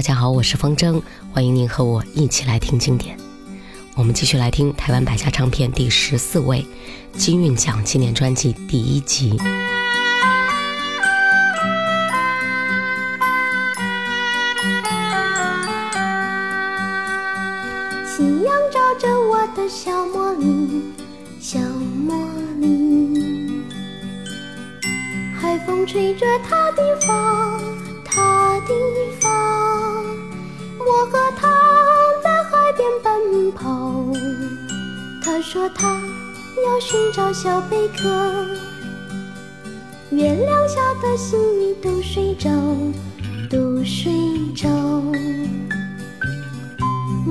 大家好，我是风筝，欢迎您和我一起来听经典。我们继续来听台湾百家唱片第十四位金韵奖纪念专辑第一集。夕阳照着我的小茉莉，小茉莉，海风吹着她的发，她的发，我和她在海边奔跑。她说她要寻找小贝壳，月亮下的星鱼都睡着，都睡着。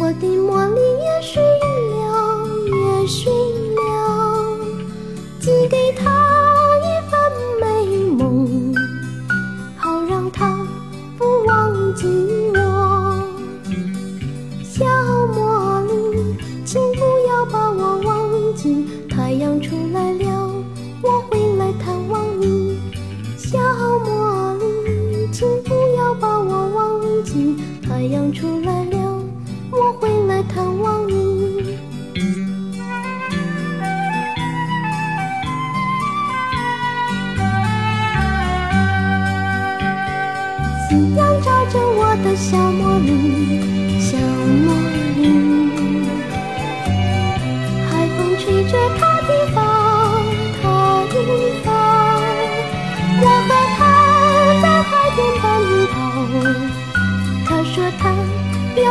我的茉莉也睡了，也睡了，寄给她一份美梦，好让她不忘记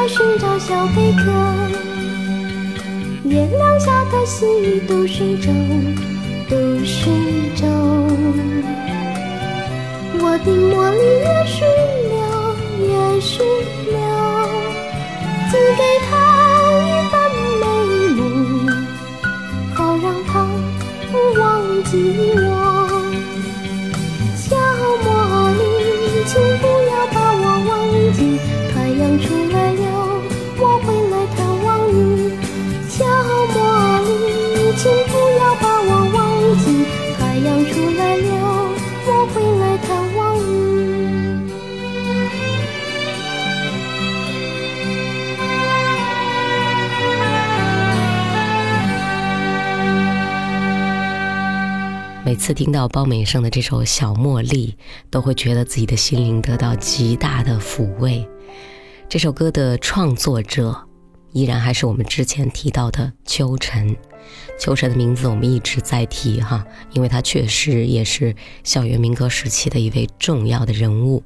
寻找小贝壳，月亮下的细雨都睡着，都睡着。我的茉莉也睡每次听到包美胜的这首《小茉莉》，都会觉得自己的心灵得到极大的抚慰。这首歌的创作者依然还是我们之前提到的秋晨。秋晨的名字我们一直在提哈，因为他确实也是校园民歌时期的一位重要的人物。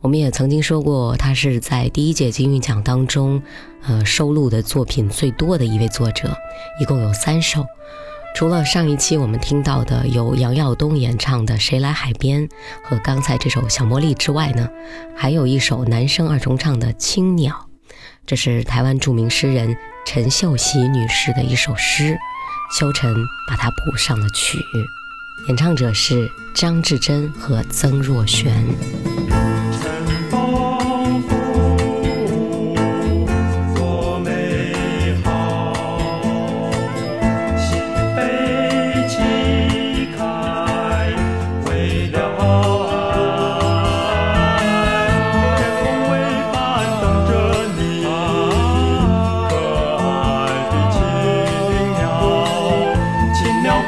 我们也曾经说过，他是在第一届金韵奖当中，呃，收录的作品最多的一位作者，一共有三首。除了上一期我们听到的由杨耀东演唱的《谁来海边》和刚才这首《小茉莉》之外呢，还有一首男声二重唱的《青鸟》，这是台湾著名诗人陈秀喜女士的一首诗，秋晨把它谱上了曲，演唱者是张志珍和曾若璇。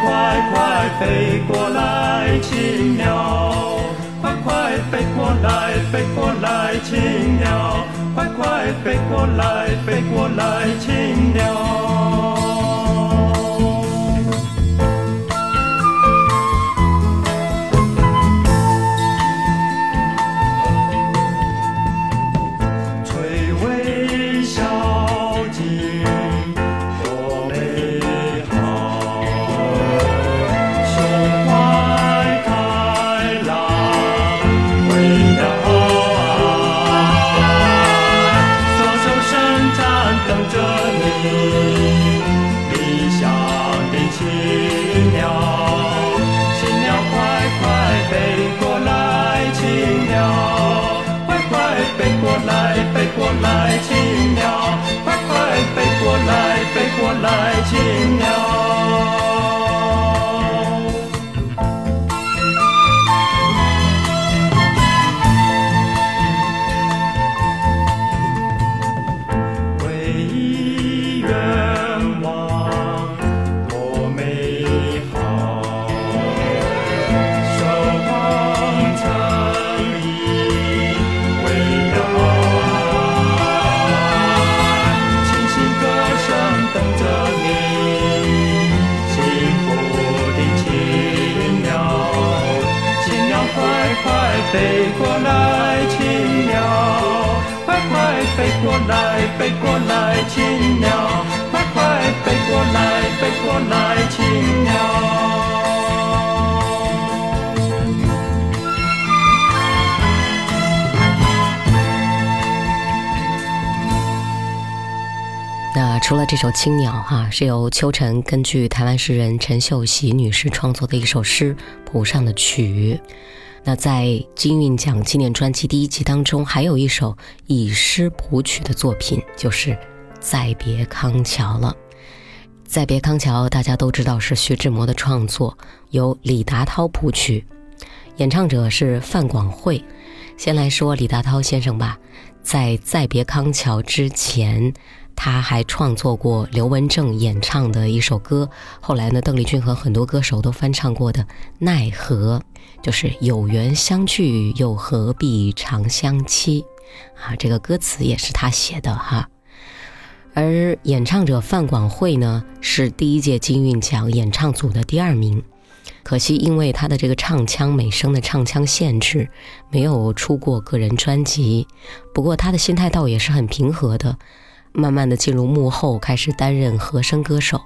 快快飞过来，青鸟，快快飞过来，飞过来，青鸟，快快飞过来，飞过来，青鸟。我来亲飞过来，青鸟，快快飞过来，飞过来，青鸟，快快飞过来，飞过来，青鸟。那除了这首《青鸟》哈，是由秋晨根据台湾诗人陈秀喜女士创作的一首诗谱上的曲。那在金韵奖纪念专辑第一集当中，还有一首以诗谱曲的作品，就是《再别康桥》了。《再别康桥》大家都知道是徐志摩的创作，由李达涛谱曲，演唱者是范广惠。先来说李达涛先生吧，在《再别康桥》之前。他还创作过刘文正演唱的一首歌，后来呢，邓丽君和很多歌手都翻唱过的《奈何》，就是有缘相聚又何必长相期，啊，这个歌词也是他写的哈。而演唱者范广惠呢，是第一届金韵奖演唱组的第二名，可惜因为他的这个唱腔美声的唱腔限制，没有出过个人专辑。不过他的心态倒也是很平和的。慢慢的进入幕后，开始担任和声歌手，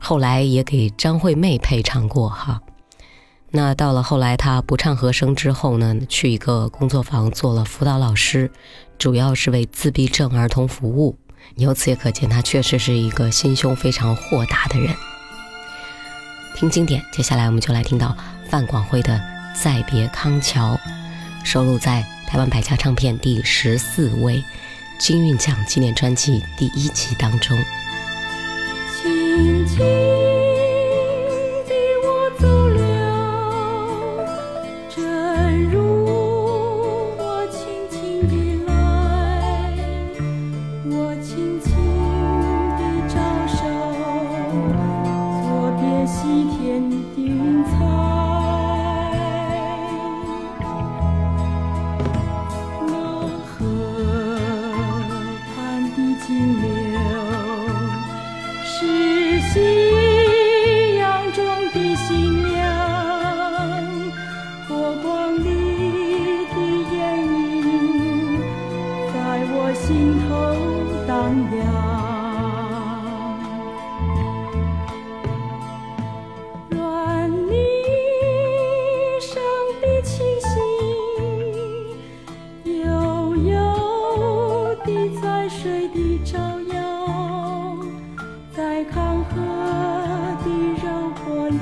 后来也给张惠妹配唱过哈。那到了后来，他不唱和声之后呢，去一个工作坊做了辅导老师，主要是为自闭症儿童服务。由此也可见，他确实是一个心胸非常豁达的人。听经典，接下来我们就来听到范广惠的《再别康桥》，收录在台湾百家唱片第十四位。金韵奖纪念专辑第一集当中。轻轻。我心头荡漾。愿你一生的清心，悠悠的在水底照耀，在康河的柔波里，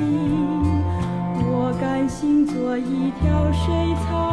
我甘心做一条水草。